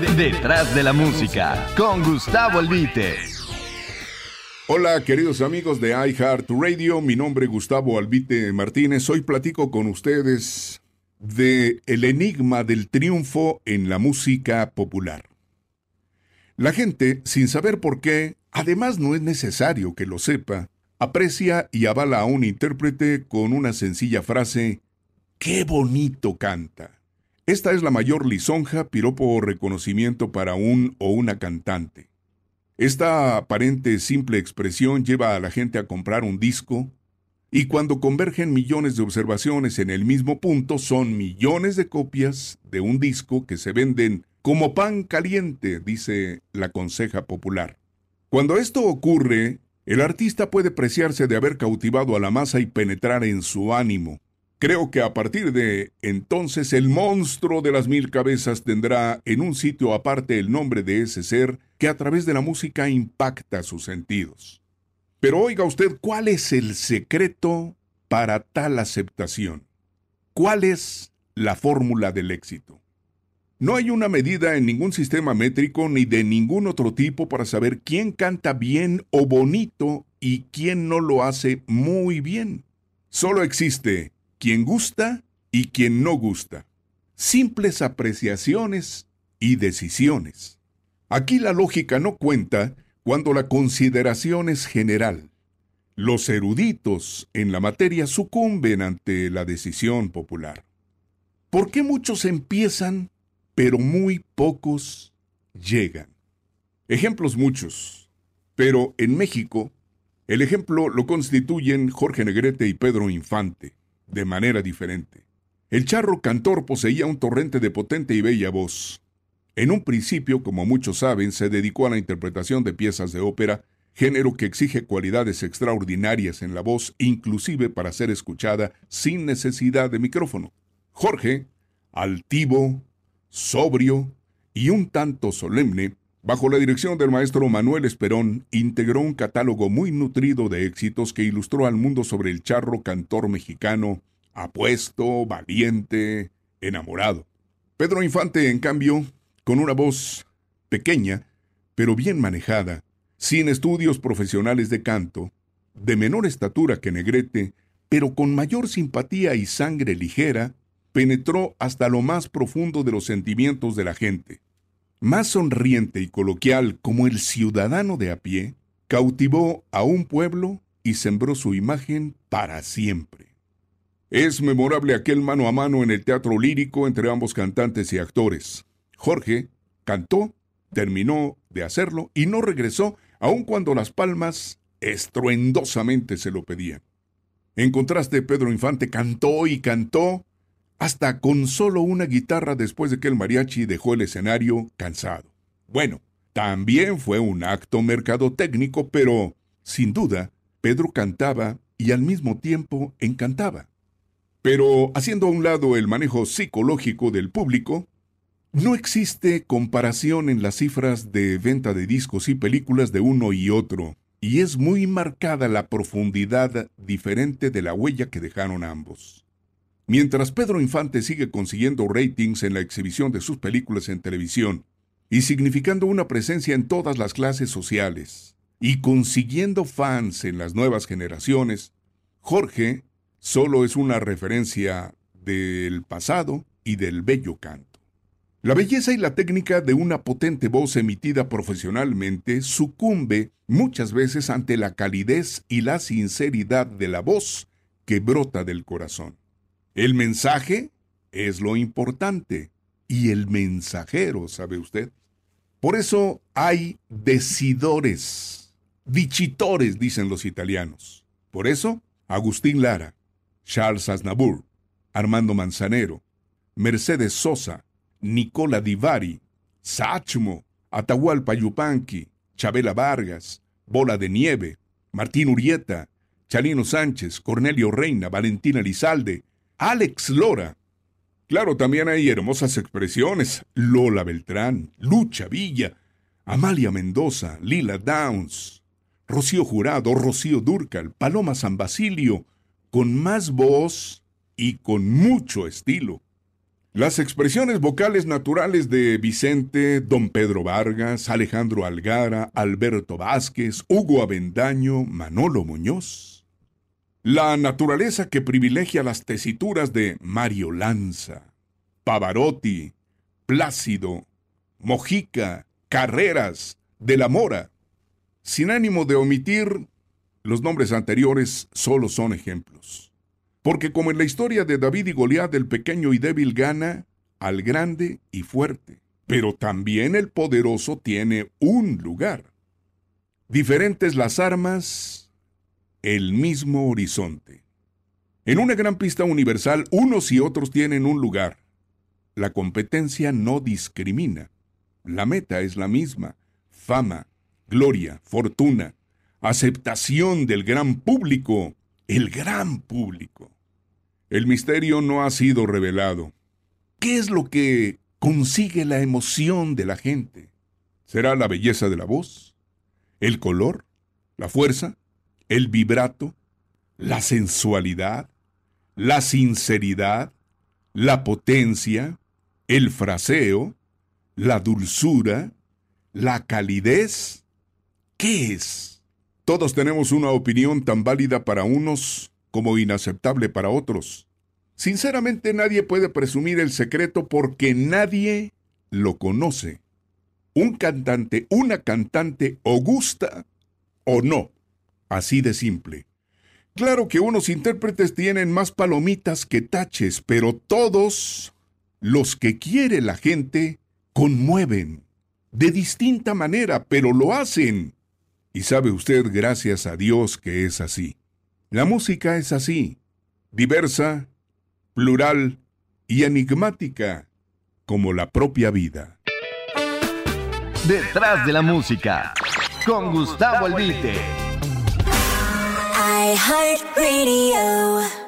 Detrás de la música, con Gustavo Albite. Hola queridos amigos de iHeart Radio, mi nombre es Gustavo Albite Martínez. Hoy platico con ustedes de el enigma del triunfo en la música popular. La gente, sin saber por qué, además no es necesario que lo sepa, aprecia y avala a un intérprete con una sencilla frase, ¡Qué bonito canta! Esta es la mayor lisonja, piropo o reconocimiento para un o una cantante. Esta aparente simple expresión lleva a la gente a comprar un disco, y cuando convergen millones de observaciones en el mismo punto, son millones de copias de un disco que se venden como pan caliente, dice la conseja popular. Cuando esto ocurre, el artista puede preciarse de haber cautivado a la masa y penetrar en su ánimo, Creo que a partir de entonces el monstruo de las mil cabezas tendrá en un sitio aparte el nombre de ese ser que a través de la música impacta sus sentidos. Pero oiga usted, ¿cuál es el secreto para tal aceptación? ¿Cuál es la fórmula del éxito? No hay una medida en ningún sistema métrico ni de ningún otro tipo para saber quién canta bien o bonito y quién no lo hace muy bien. Solo existe quien gusta y quien no gusta. Simples apreciaciones y decisiones. Aquí la lógica no cuenta cuando la consideración es general. Los eruditos en la materia sucumben ante la decisión popular. ¿Por qué muchos empiezan, pero muy pocos llegan? Ejemplos muchos, pero en México el ejemplo lo constituyen Jorge Negrete y Pedro Infante de manera diferente. El charro cantor poseía un torrente de potente y bella voz. En un principio, como muchos saben, se dedicó a la interpretación de piezas de ópera, género que exige cualidades extraordinarias en la voz, inclusive para ser escuchada sin necesidad de micrófono. Jorge, altivo, sobrio y un tanto solemne, bajo la dirección del maestro Manuel Esperón, integró un catálogo muy nutrido de éxitos que ilustró al mundo sobre el charro cantor mexicano, apuesto, valiente, enamorado. Pedro Infante, en cambio, con una voz pequeña, pero bien manejada, sin estudios profesionales de canto, de menor estatura que Negrete, pero con mayor simpatía y sangre ligera, penetró hasta lo más profundo de los sentimientos de la gente más sonriente y coloquial como el ciudadano de a pie, cautivó a un pueblo y sembró su imagen para siempre. Es memorable aquel mano a mano en el teatro lírico entre ambos cantantes y actores. Jorge cantó, terminó de hacerlo y no regresó aun cuando las palmas estruendosamente se lo pedían. En contraste, Pedro Infante cantó y cantó hasta con solo una guitarra después de que el mariachi dejó el escenario cansado. Bueno, también fue un acto mercadotécnico, pero, sin duda, Pedro cantaba y al mismo tiempo encantaba. Pero, haciendo a un lado el manejo psicológico del público, no existe comparación en las cifras de venta de discos y películas de uno y otro, y es muy marcada la profundidad diferente de la huella que dejaron ambos. Mientras Pedro Infante sigue consiguiendo ratings en la exhibición de sus películas en televisión y significando una presencia en todas las clases sociales y consiguiendo fans en las nuevas generaciones, Jorge solo es una referencia del pasado y del bello canto. La belleza y la técnica de una potente voz emitida profesionalmente sucumbe muchas veces ante la calidez y la sinceridad de la voz que brota del corazón. El mensaje es lo importante y el mensajero, ¿sabe usted? Por eso hay decidores, dichitores, dicen los italianos. Por eso, Agustín Lara, Charles Aznavour, Armando Manzanero, Mercedes Sosa, Nicola Divari, Sachmo, Atahualpa Yupanqui, Chabela Vargas, Bola de Nieve, Martín Urieta, Chalino Sánchez, Cornelio Reina, Valentina Lizalde, Alex Lora. Claro, también hay hermosas expresiones. Lola Beltrán, Lucha Villa, Amalia Mendoza, Lila Downs, Rocío Jurado, Rocío Durcal, Paloma San Basilio, con más voz y con mucho estilo. Las expresiones vocales naturales de Vicente, Don Pedro Vargas, Alejandro Algara, Alberto Vázquez, Hugo Avendaño, Manolo Muñoz. La naturaleza que privilegia las tesituras de Mario Lanza, Pavarotti, Plácido, Mojica, Carreras, De la Mora. Sin ánimo de omitir, los nombres anteriores solo son ejemplos. Porque como en la historia de David y Goliat, el pequeño y débil gana al grande y fuerte. Pero también el poderoso tiene un lugar. Diferentes las armas, el mismo horizonte. En una gran pista universal, unos y otros tienen un lugar. La competencia no discrimina. La meta es la misma. Fama, gloria, fortuna, aceptación del gran público, el gran público. El misterio no ha sido revelado. ¿Qué es lo que consigue la emoción de la gente? ¿Será la belleza de la voz? ¿El color? ¿La fuerza? ¿El vibrato? ¿La sensualidad? ¿La sinceridad? ¿La potencia? ¿El fraseo? ¿La dulzura? ¿La calidez? ¿Qué es? Todos tenemos una opinión tan válida para unos como inaceptable para otros. Sinceramente nadie puede presumir el secreto porque nadie lo conoce. Un cantante, una cantante o gusta o no. Así de simple. Claro que unos intérpretes tienen más palomitas que taches, pero todos los que quiere la gente conmueven. De distinta manera, pero lo hacen. Y sabe usted, gracias a Dios, que es así. La música es así, diversa, plural y enigmática, como la propia vida. Detrás de la música, con Gustavo Albite. iHeartRadio.